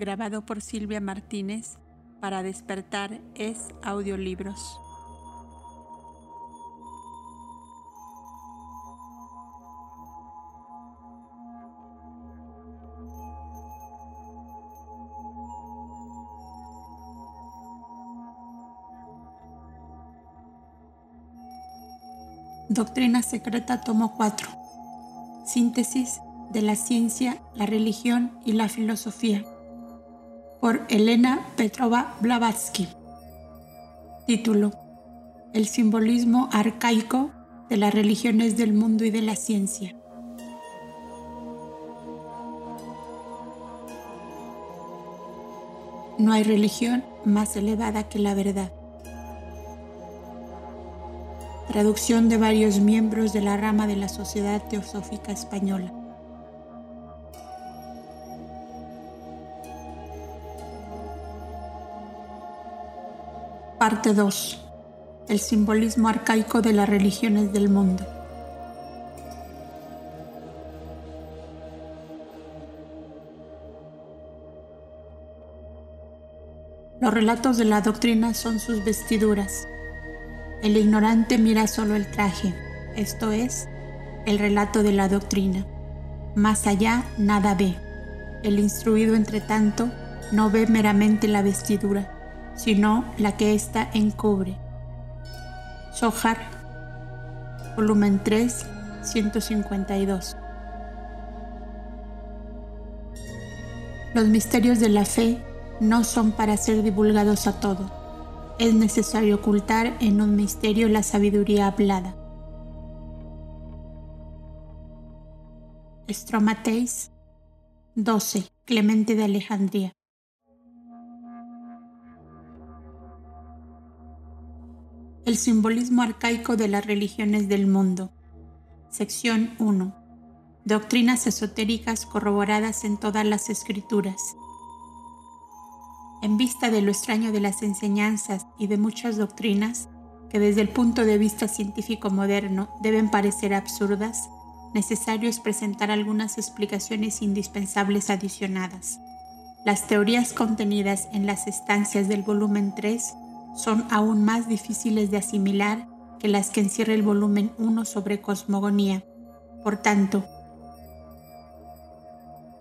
grabado por Silvia Martínez para despertar es audiolibros. Doctrina Secreta Tomo 4. Síntesis de la ciencia, la religión y la filosofía. Por Elena Petrova Blavatsky. Título. El simbolismo arcaico de las religiones del mundo y de la ciencia. No hay religión más elevada que la verdad. Traducción de varios miembros de la rama de la Sociedad Teosófica Española. Parte 2. El simbolismo arcaico de las religiones del mundo. Los relatos de la doctrina son sus vestiduras, el ignorante mira solo el traje, esto es, el relato de la doctrina. Más allá nada ve. El instruido, entre tanto, no ve meramente la vestidura, sino la que ésta encubre. Sohar, volumen 3, 152. Los misterios de la fe no son para ser divulgados a todos es necesario ocultar en un misterio la sabiduría hablada. Stromateis 12. Clemente de Alejandría. El simbolismo arcaico de las religiones del mundo. Sección 1. Doctrinas esotéricas corroboradas en todas las escrituras en vista de lo extraño de las enseñanzas y de muchas doctrinas que desde el punto de vista científico moderno deben parecer absurdas, necesario es presentar algunas explicaciones indispensables adicionadas. Las teorías contenidas en las estancias del volumen 3 son aún más difíciles de asimilar que las que encierra el volumen 1 sobre cosmogonía. Por tanto,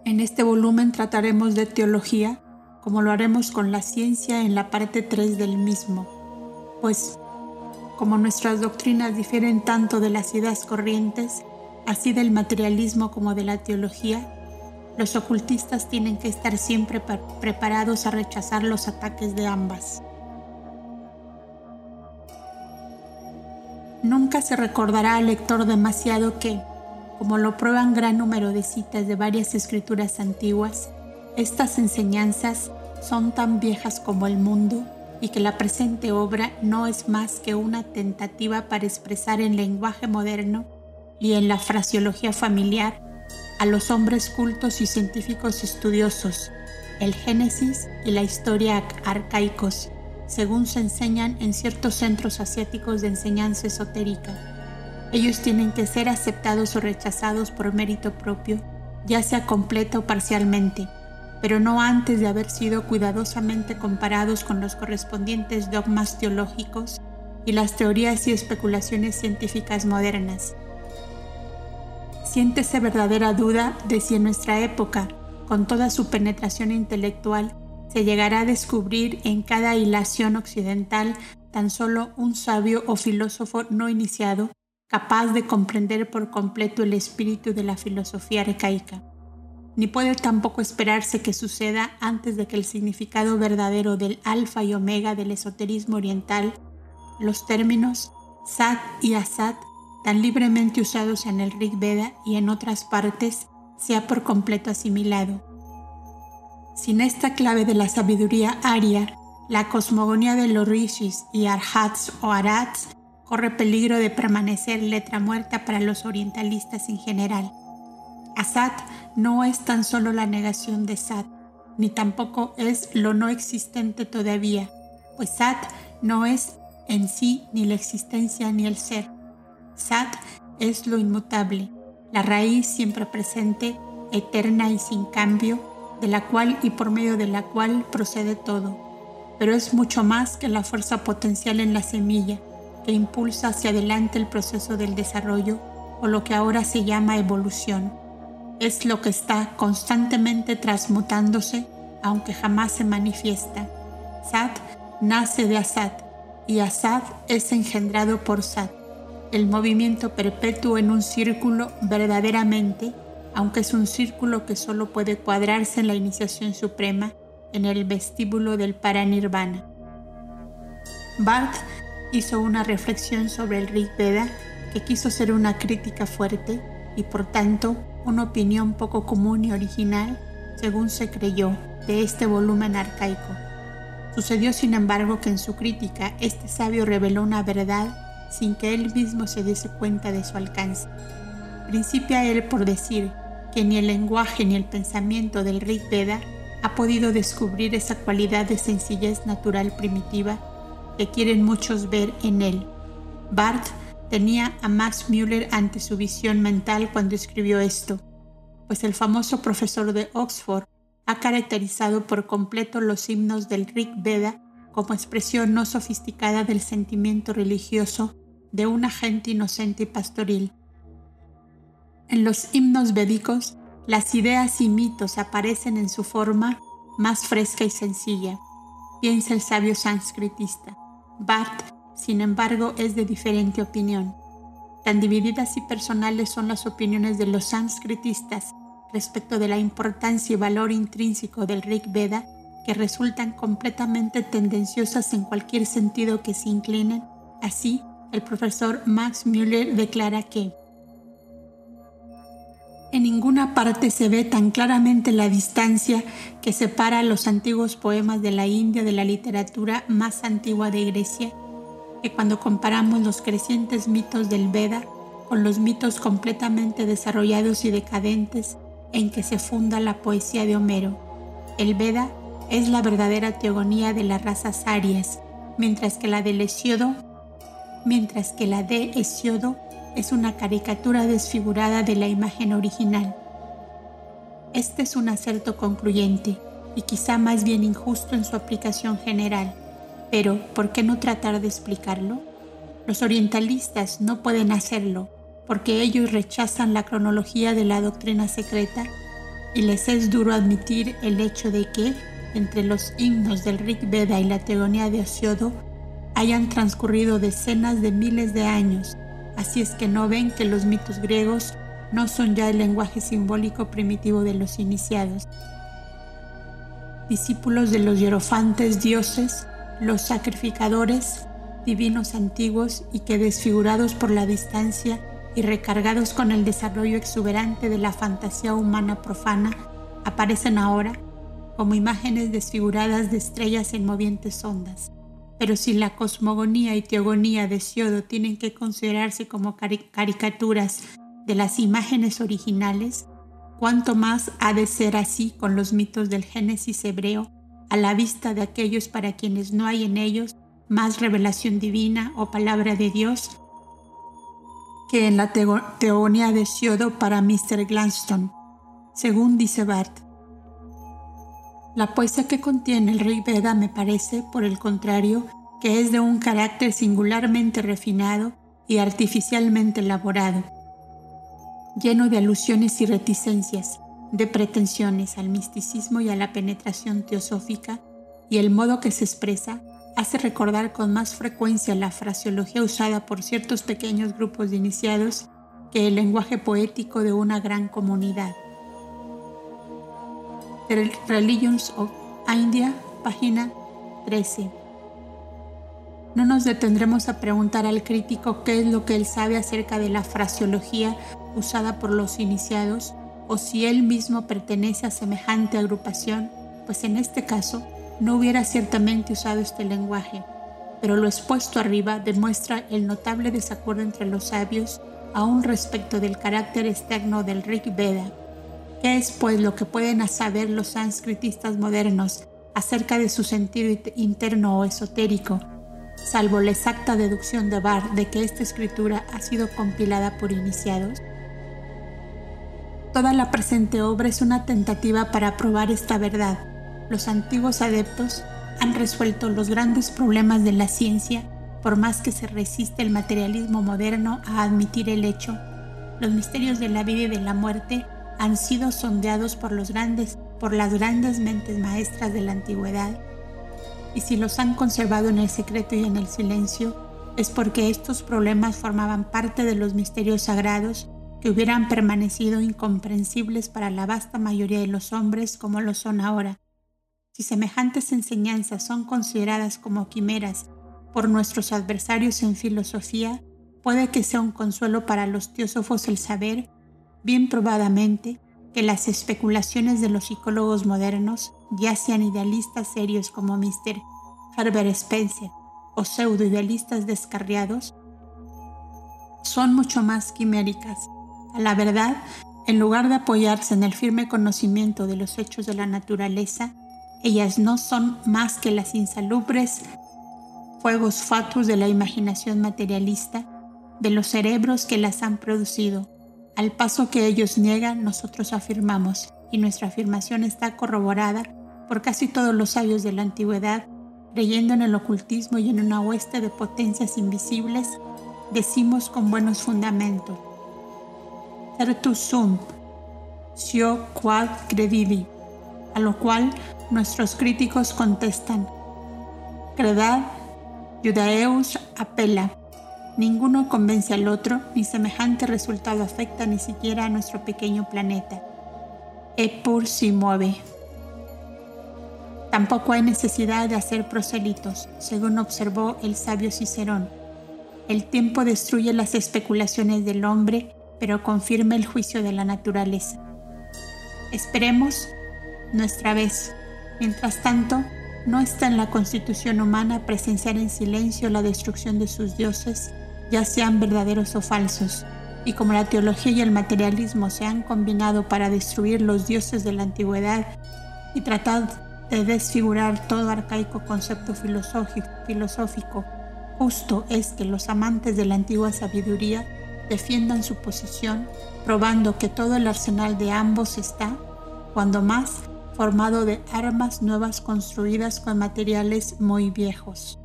en este volumen trataremos de teología, como lo haremos con la ciencia en la parte 3 del mismo, pues como nuestras doctrinas difieren tanto de las ideas corrientes, así del materialismo como de la teología, los ocultistas tienen que estar siempre preparados a rechazar los ataques de ambas. Nunca se recordará al lector demasiado que, como lo prueban gran número de citas de varias escrituras antiguas, estas enseñanzas son tan viejas como el mundo y que la presente obra no es más que una tentativa para expresar en lenguaje moderno y en la fraseología familiar a los hombres cultos y científicos estudiosos el Génesis y la historia arcaicos, según se enseñan en ciertos centros asiáticos de enseñanza esotérica. Ellos tienen que ser aceptados o rechazados por mérito propio, ya sea completa o parcialmente pero no antes de haber sido cuidadosamente comparados con los correspondientes dogmas teológicos y las teorías y especulaciones científicas modernas. Siéntese verdadera duda de si en nuestra época, con toda su penetración intelectual, se llegará a descubrir en cada hilación occidental tan solo un sabio o filósofo no iniciado capaz de comprender por completo el espíritu de la filosofía arcaica ni puede tampoco esperarse que suceda antes de que el significado verdadero del alfa y omega del esoterismo oriental, los términos Sat y Asat, tan libremente usados en el Rig Veda y en otras partes, sea por completo asimilado. Sin esta clave de la sabiduría aria, la cosmogonía de los rishis y arhats o arats corre peligro de permanecer letra muerta para los orientalistas en general. Asat no es tan solo la negación de Sat, ni tampoco es lo no existente todavía, pues Sat no es en sí ni la existencia ni el ser. Sat es lo inmutable, la raíz siempre presente, eterna y sin cambio, de la cual y por medio de la cual procede todo, pero es mucho más que la fuerza potencial en la semilla que impulsa hacia adelante el proceso del desarrollo o lo que ahora se llama evolución. Es lo que está constantemente transmutándose aunque jamás se manifiesta. Sat nace de Asad y Asad es engendrado por Sat. El movimiento perpetuo en un círculo verdaderamente, aunque es un círculo que solo puede cuadrarse en la iniciación suprema, en el vestíbulo del Paranirvana. Barth hizo una reflexión sobre el Rig Veda que quiso ser una crítica fuerte y por tanto una opinión poco común y original, según se creyó, de este volumen arcaico. Sucedió sin embargo que en su crítica este sabio reveló una verdad sin que él mismo se diese cuenta de su alcance. Principia él por decir que ni el lenguaje ni el pensamiento del Rig Veda ha podido descubrir esa cualidad de sencillez natural primitiva que quieren muchos ver en él. Barth tenía a Max Müller ante su visión mental cuando escribió esto, pues el famoso profesor de Oxford ha caracterizado por completo los himnos del Rig Veda como expresión no sofisticada del sentimiento religioso de una gente inocente y pastoril. En los himnos védicos, las ideas y mitos aparecen en su forma más fresca y sencilla, piensa el sabio sanskritista. Bart, sin embargo, es de diferente opinión. Tan divididas y personales son las opiniones de los sanskritistas respecto de la importancia y valor intrínseco del Rig Veda que resultan completamente tendenciosas en cualquier sentido que se inclinen. Así, el profesor Max Müller declara que en ninguna parte se ve tan claramente la distancia que separa los antiguos poemas de la India de la literatura más antigua de Grecia, que cuando comparamos los crecientes mitos del Veda con los mitos completamente desarrollados y decadentes en que se funda la poesía de Homero. El Veda es la verdadera teogonía de las razas arias, mientras que la de Hesiodo, mientras que la de Hesiodo es una caricatura desfigurada de la imagen original. Este es un acerto concluyente y quizá más bien injusto en su aplicación general, pero ¿por qué no tratar de explicarlo? Los orientalistas no pueden hacerlo porque ellos rechazan la cronología de la doctrina secreta y les es duro admitir el hecho de que entre los himnos del Rig Veda y la teogonía de Osiodo hayan transcurrido decenas de miles de años Así es que no ven que los mitos griegos no son ya el lenguaje simbólico primitivo de los iniciados. Discípulos de los hierofantes dioses, los sacrificadores, divinos antiguos y que desfigurados por la distancia y recargados con el desarrollo exuberante de la fantasía humana profana, aparecen ahora como imágenes desfiguradas de estrellas en movientes ondas. Pero si la cosmogonía y teogonía de Siodo tienen que considerarse como caricaturas de las imágenes originales, cuánto más ha de ser así con los mitos del Génesis hebreo a la vista de aquellos para quienes no hay en ellos más revelación divina o palabra de Dios que en la teogonía de Siodo para Mr. Gladstone, según dice Bart. La poesía que contiene el Rig Veda me parece, por el contrario, que es de un carácter singularmente refinado y artificialmente elaborado, lleno de alusiones y reticencias, de pretensiones al misticismo y a la penetración teosófica, y el modo que se expresa hace recordar con más frecuencia la fraseología usada por ciertos pequeños grupos de iniciados que el lenguaje poético de una gran comunidad. Religions of India, página 13. No nos detendremos a preguntar al crítico qué es lo que él sabe acerca de la fraseología usada por los iniciados o si él mismo pertenece a semejante agrupación, pues en este caso no hubiera ciertamente usado este lenguaje, pero lo expuesto arriba demuestra el notable desacuerdo entre los sabios aún respecto del carácter externo del Rig Veda ¿Qué es pues lo que pueden saber los sánscritistas modernos acerca de su sentido interno o esotérico, salvo la exacta deducción de Barr de que esta escritura ha sido compilada por iniciados? Toda la presente obra es una tentativa para probar esta verdad. Los antiguos adeptos han resuelto los grandes problemas de la ciencia por más que se resiste el materialismo moderno a admitir el hecho. Los misterios de la vida y de la muerte han sido sondeados por los grandes, por las grandes mentes maestras de la antigüedad. Y si los han conservado en el secreto y en el silencio, es porque estos problemas formaban parte de los misterios sagrados que hubieran permanecido incomprensibles para la vasta mayoría de los hombres como lo son ahora. Si semejantes enseñanzas son consideradas como quimeras por nuestros adversarios en filosofía, puede que sea un consuelo para los teósofos el saber, bien probadamente, que las especulaciones de los psicólogos modernos, ya sean idealistas serios como Mr. Herbert Spencer o pseudo-idealistas descarriados, son mucho más quiméricas. A la verdad, en lugar de apoyarse en el firme conocimiento de los hechos de la naturaleza, ellas no son más que las insalubres fuegos fatus de la imaginación materialista, de los cerebros que las han producido. Al paso que ellos niegan, nosotros afirmamos, y nuestra afirmación está corroborada por casi todos los sabios de la antigüedad, creyendo en el ocultismo y en una hueste de potencias invisibles, decimos con buenos fundamentos. Certus sum, sio quad credivi, a lo cual nuestros críticos contestan, credad Judaeus apela. Ninguno convence al otro, ni semejante resultado afecta ni siquiera a nuestro pequeño planeta. Epur si mueve. Tampoco hay necesidad de hacer prosélitos, según observó el sabio Cicerón. El tiempo destruye las especulaciones del hombre, pero confirma el juicio de la naturaleza. Esperemos nuestra vez. Mientras tanto, no está en la constitución humana presenciar en silencio la destrucción de sus dioses, ya sean verdaderos o falsos, y como la teología y el materialismo se han combinado para destruir los dioses de la antigüedad y tratar de desfigurar todo arcaico concepto filosófico, justo es que los amantes de la antigua sabiduría defiendan su posición, probando que todo el arsenal de ambos está, cuando más formado de armas nuevas construidas con materiales muy viejos.